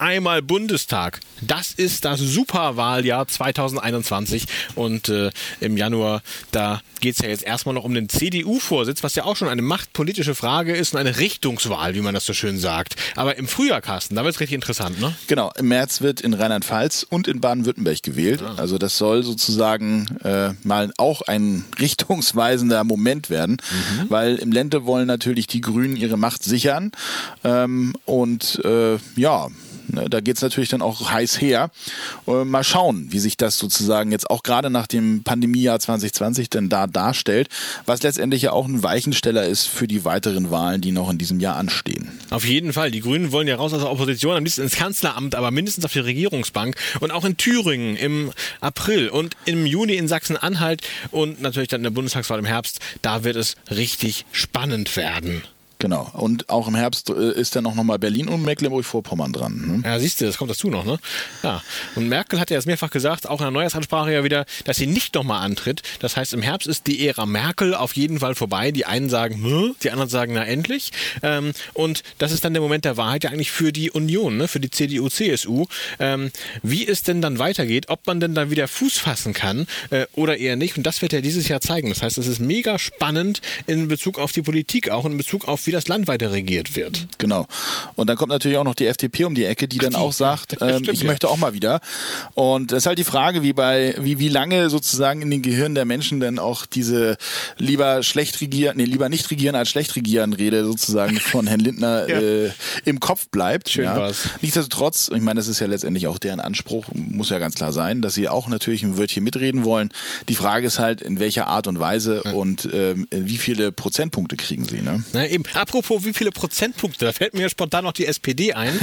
einmal Bundestag. Das ist das Superwahljahr 2021. Und äh, im Januar, da geht es ja jetzt erstmal noch um den CDU-Vorsitz, was ja auch schon eine machtpolitische Frage ist und eine Richtungswahl, wie man das so schön sagt. Aber im Frühjahr, Carsten, da wird es richtig interessant, ne? Genau, im März wird in Rheinland-Pfalz und in Baden-Württemberg gewählt. Ah. Also das soll sozusagen äh, mal auch ein richtungsweisender Moment werden, Mhm. weil im Lente wollen natürlich die Grünen ihre Macht sichern. Ähm, und äh, ja, ne, da geht's natürlich dann auch heiß her. Äh, mal schauen, wie sich das sozusagen jetzt auch gerade nach dem Pandemiejahr 2020 denn da darstellt, was letztendlich ja auch ein Weichensteller ist für die weiteren Wahlen, die noch in diesem Jahr anstehen. Auf jeden Fall. Die Grünen wollen ja raus aus der Opposition, am liebsten ins Kanzleramt, aber mindestens auf die Regierungsbank. Und auch in Thüringen im April und im Juni in Sachsen-Anhalt und natürlich dann in der Bundestagswahl im Herbst. Da wird es richtig spannend werden. Genau. Und auch im Herbst äh, ist dann auch nochmal Berlin und Mecklenburg-Vorpommern dran. Ne? Ja, siehst du, das kommt dazu noch, ne? Ja. Und Merkel hat ja jetzt mehrfach gesagt, auch in der Neujahrsansprache ja wieder, dass sie nicht nochmal antritt. Das heißt, im Herbst ist die Ära Merkel auf jeden Fall vorbei. Die einen sagen, hm, die anderen sagen, na endlich. Ähm, und das ist dann der Moment der Wahrheit ja eigentlich für die Union, ne? für die CDU, CSU. Ähm, wie es denn dann weitergeht, ob man denn dann wieder Fuß fassen kann äh, oder eher nicht. Und das wird ja dieses Jahr zeigen. Das heißt, es ist mega spannend in Bezug auf die Politik, auch in Bezug auf, wie das Land weiter regiert wird. Genau. Und dann kommt natürlich auch noch die FDP um die Ecke, die dann auch sagt, ähm, Stimmt, ich ja. möchte auch mal wieder. Und das ist halt die Frage, wie bei, wie, wie lange sozusagen in den Gehirnen der Menschen denn auch diese lieber schlecht regieren, nee, lieber nicht regieren als schlecht regieren Rede sozusagen von Herrn Lindner Ja. äh, im Kopf bleibt. Schön ja. war's. Nichtsdestotrotz, ich meine, das ist ja letztendlich auch deren Anspruch, muss ja ganz klar sein, dass sie auch natürlich ein Wörtchen mitreden wollen. Die Frage ist halt, in welcher Art und Weise und ähm, wie viele Prozentpunkte kriegen sie, ne? Na eben, apropos, wie viele Prozentpunkte, da fällt mir spontan noch die SPD ein.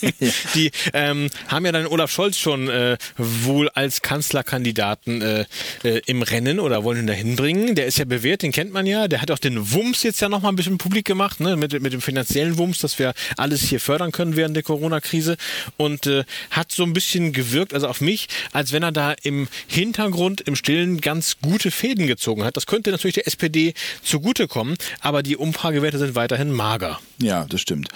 die ähm, haben ja dann Olaf Scholz schon äh, wohl als Kanzlerkandidaten äh, äh, im Rennen oder wollen ihn dahin bringen. Der ist ja bewährt, den kennt man ja. Der hat auch den Wumms jetzt ja noch mal ein bisschen publik gemacht, ne? mit, mit dem finanziellen Wumms, dass wir alles hier fördern können während der Corona-Krise. Und äh, hat so ein bisschen gewirkt, also auf mich, als wenn er da im Hintergrund, im Stillen ganz gute Fäden gezogen hat. Das könnte natürlich der SPD zugutekommen, aber die Umfragewerte sind weiterhin mager. Ja, das stimmt.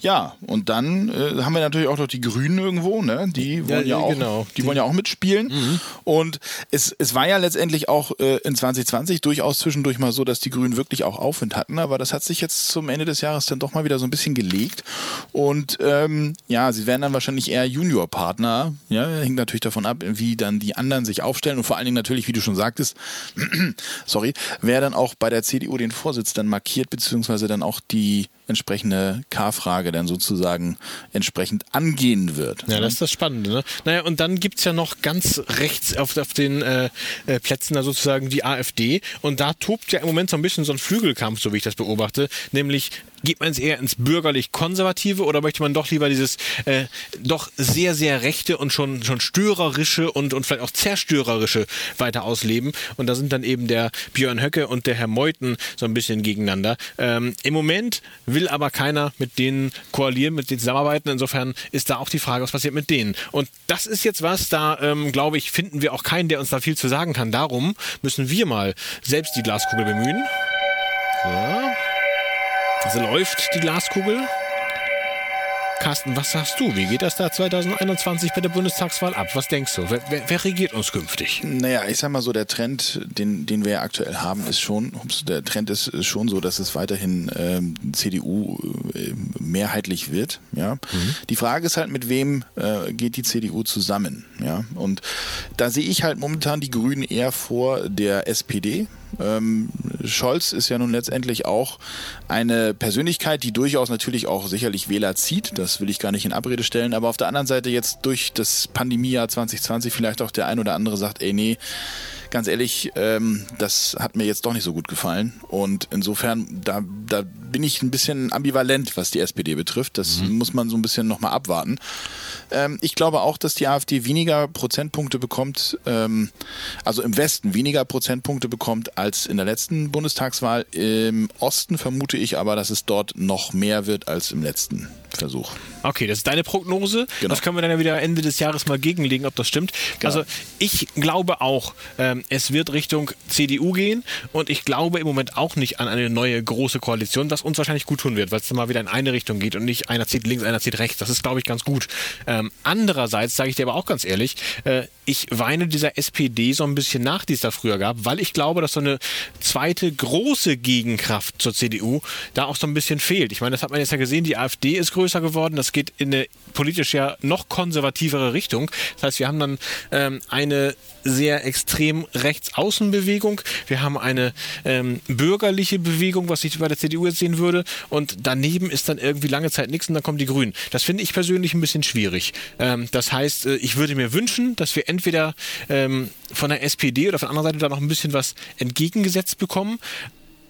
Ja, und dann äh, haben wir natürlich auch noch die Grünen irgendwo, ne? Die wollen ja, ja, auch, genau. die, wollen ja auch mitspielen. Und es, es war ja letztendlich auch äh, in 2020 durchaus zwischendurch mal so, dass die Grünen wirklich auch Aufwind hatten, aber das hat sich jetzt zum Ende des Jahres dann doch mal wieder so ein bisschen gelegt. Und ähm, ja, sie werden dann wahrscheinlich eher Juniorpartner. Ja, hängt natürlich davon ab, wie dann die anderen sich aufstellen und vor allen Dingen natürlich, wie du schon sagtest, sorry, wer dann auch bei der CDU den Vorsitz dann markiert, beziehungsweise dann auch die entsprechende K-Frage dann sozusagen entsprechend angehen wird. Ja, das ist das Spannende. Ne? Naja, und dann gibt's ja noch ganz rechts auf, auf den äh, äh, Plätzen da sozusagen die AfD. Und da tobt ja im Moment so ein bisschen so ein Flügelkampf, so wie ich das beobachte. Nämlich, geht man es eher ins bürgerlich-konservative oder möchte man doch lieber dieses äh, doch sehr, sehr rechte und schon, schon störerische und, und vielleicht auch zerstörerische weiter ausleben? Und da sind dann eben der Björn Höcke und der Herr Meuthen so ein bisschen gegeneinander. Ähm, Im Moment will aber keiner mit denen koalieren, mit denen zusammenarbeiten. Insofern ist da auch die Frage, was passiert mit denen. Und das ist jetzt was, da ähm, glaube ich, finden wir auch keinen, der uns da viel zu sagen kann. Darum müssen wir mal selbst die Glaskugel bemühen. So. Also läuft die Glaskugel. Carsten, was sagst du? Wie geht das da 2021 bei der Bundestagswahl ab? Was denkst du? Wer, wer, wer regiert uns künftig? Naja, ich sag mal so, der Trend, den, den wir ja aktuell haben, ist schon, ups, der Trend ist schon so, dass es weiterhin ähm, CDU äh, mehrheitlich wird. Ja? Die Frage ist halt, mit wem äh, geht die CDU zusammen? Ja? Und da sehe ich halt momentan die Grünen eher vor der SPD. Ähm, Scholz ist ja nun letztendlich auch eine Persönlichkeit, die durchaus natürlich auch sicherlich Wähler zieht. Das will ich gar nicht in Abrede stellen. Aber auf der anderen Seite jetzt durch das Pandemiejahr 2020 vielleicht auch der ein oder andere sagt, ey, nee, ganz ehrlich, ähm, das hat mir jetzt doch nicht so gut gefallen. Und insofern, da, da bin ich ein bisschen ambivalent, was die SPD betrifft. Das mhm. muss man so ein bisschen nochmal abwarten. Ähm, ich glaube auch, dass die AfD weniger Prozentpunkte bekommt, ähm, also im Westen weniger Prozentpunkte bekommt als in der letzten Bundestagswahl. Im Osten vermute ich aber, dass es dort noch mehr wird als im letzten Versuch. Okay, das ist deine Prognose. Genau. Das können wir dann ja wieder Ende des Jahres mal gegenlegen, ob das stimmt. Genau. Also ich glaube auch, ähm, es wird Richtung CDU gehen und ich glaube im Moment auch nicht an eine neue große Koalition, was uns wahrscheinlich gut tun wird, weil es dann mal wieder in eine Richtung geht und nicht einer zieht links, einer zieht rechts. Das ist, glaube ich, ganz gut. Ähm, andererseits sage ich dir aber auch ganz ehrlich, äh, ich weine dieser SPD so ein bisschen nach, die es da früher gab, weil ich glaube, dass so eine zweite große Gegenkraft zur CDU da auch so ein bisschen fehlt. Ich meine, das hat man jetzt ja gesehen, die AfD ist größer geworden, das geht in eine politisch ja noch konservativere Richtung. Das heißt, wir haben dann ähm, eine sehr extrem Rechtsaußenbewegung, wir haben eine ähm, bürgerliche Bewegung, was ich bei der CDU jetzt sehen würde, und daneben ist dann irgendwie lange Zeit nichts und dann kommen die Grünen. Das finde ich persönlich ein bisschen schwierig. Ähm, das heißt, äh, ich würde mir wünschen, dass wir entweder ähm, von der SPD oder von der anderen Seite da noch ein bisschen was entgegengesetzt bekommen.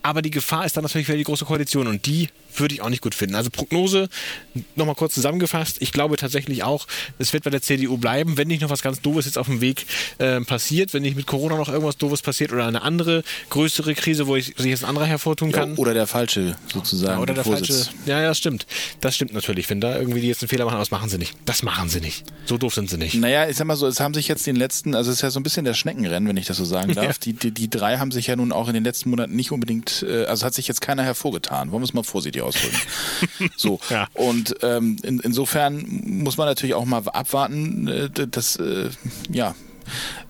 Aber die Gefahr ist dann natürlich wieder die große Koalition und die würde ich auch nicht gut finden. Also Prognose, nochmal kurz zusammengefasst, ich glaube tatsächlich auch, es wird bei der CDU bleiben, wenn nicht noch was ganz Doofes jetzt auf dem Weg äh, passiert, wenn nicht mit Corona noch irgendwas Doofes passiert oder eine andere größere Krise, wo ich, sich jetzt ein anderer hervortun kann. Ja, oder der falsche sozusagen. Ja, oder der Vorsitz. falsche. Ja, ja, das stimmt. Das stimmt natürlich. Wenn da irgendwie die jetzt einen Fehler machen, aber das machen sie nicht. Das machen sie nicht. So doof sind sie nicht. Naja, ich sag mal so, es haben sich jetzt den letzten, also es ist ja so ein bisschen der Schneckenrennen, wenn ich das so sagen darf. Ja. Die, die, die drei haben sich ja nun auch in den letzten Monaten nicht unbedingt, äh, also hat sich jetzt keiner hervorgetan. Wollen wir es mal vorsichtig ausdrücken. so. Ja. Und ähm, in, insofern muss man natürlich auch mal abwarten, äh, dass, äh, ja,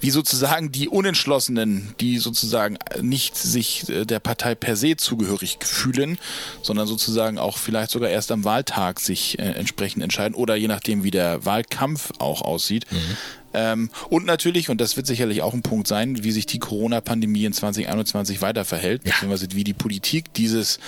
wie sozusagen die Unentschlossenen, die sozusagen nicht sich äh, der Partei per se zugehörig fühlen, sondern sozusagen auch vielleicht sogar erst am Wahltag sich entsprechend entscheiden oder je nachdem, wie der Wahlkampf auch aussieht, mhm. Ähm, und natürlich, und das wird sicherlich auch ein Punkt sein, wie sich die Corona-Pandemie in 2021 weiter verhält, ja. beziehungsweise wie die Politik dieses,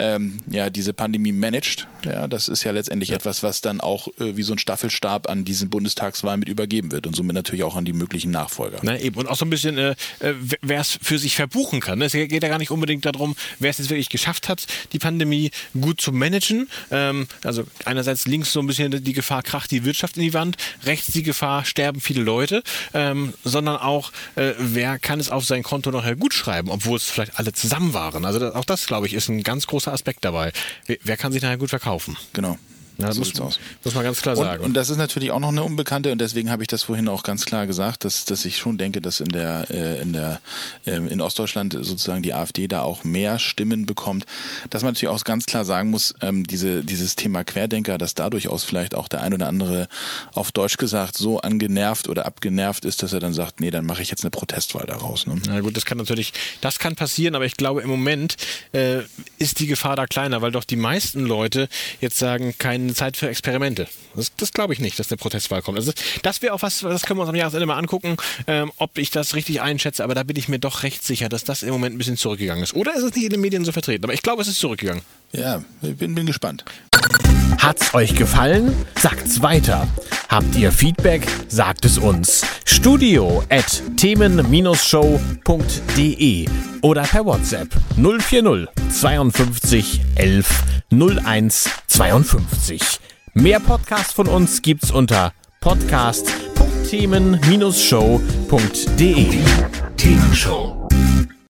ähm, ja, diese Pandemie managt. Ja, das ist ja letztendlich ja. etwas, was dann auch äh, wie so ein Staffelstab an diesen Bundestagswahlen mit übergeben wird und somit natürlich auch an die möglichen Nachfolger. Na eben, und auch so ein bisschen, äh, äh wer es für sich verbuchen kann. Es geht ja gar nicht unbedingt darum, wer es jetzt wirklich geschafft hat, die Pandemie gut zu managen. Ähm, also einerseits links so ein bisschen die Gefahr kracht die Wirtschaft in die Wand, rechts die Gefahr sterben viele Leute, ähm, sondern auch, äh, wer kann es auf sein Konto nachher gut schreiben, obwohl es vielleicht alle zusammen waren. Also das, auch das, glaube ich, ist ein ganz großer Aspekt dabei. Wer, wer kann sich nachher gut verkaufen? Genau. Ja, so muss, muss man ganz klar und, sagen. Und das ist natürlich auch noch eine Unbekannte und deswegen habe ich das vorhin auch ganz klar gesagt, dass, dass ich schon denke, dass in der, äh, in der äh, in Ostdeutschland sozusagen die AfD da auch mehr Stimmen bekommt. Dass man natürlich auch ganz klar sagen muss, ähm, diese, dieses Thema Querdenker, dass da durchaus vielleicht auch der ein oder andere auf Deutsch gesagt so angenervt oder abgenervt ist, dass er dann sagt, nee, dann mache ich jetzt eine Protestwahl daraus. Ne? Na gut, das kann natürlich, das kann passieren, aber ich glaube im Moment äh, ist die Gefahr da kleiner, weil doch die meisten Leute jetzt sagen, kein keine Zeit für Experimente. Das, das glaube ich nicht, dass eine Protestwahl kommt. Also das wäre auch was, das können wir uns am Jahresende mal angucken, ähm, ob ich das richtig einschätze, aber da bin ich mir doch recht sicher, dass das im Moment ein bisschen zurückgegangen ist. Oder ist es nicht in den Medien so vertreten? Aber ich glaube, es ist zurückgegangen. Ja, ich bin, bin gespannt. Hat's euch gefallen? Sagt's weiter. Habt ihr Feedback? Sagt es uns. Studio at themen-show.de oder per WhatsApp 040 52 11 01 52. Mehr Podcasts von uns gibt's unter podcast.themen-show.de. Themenshow.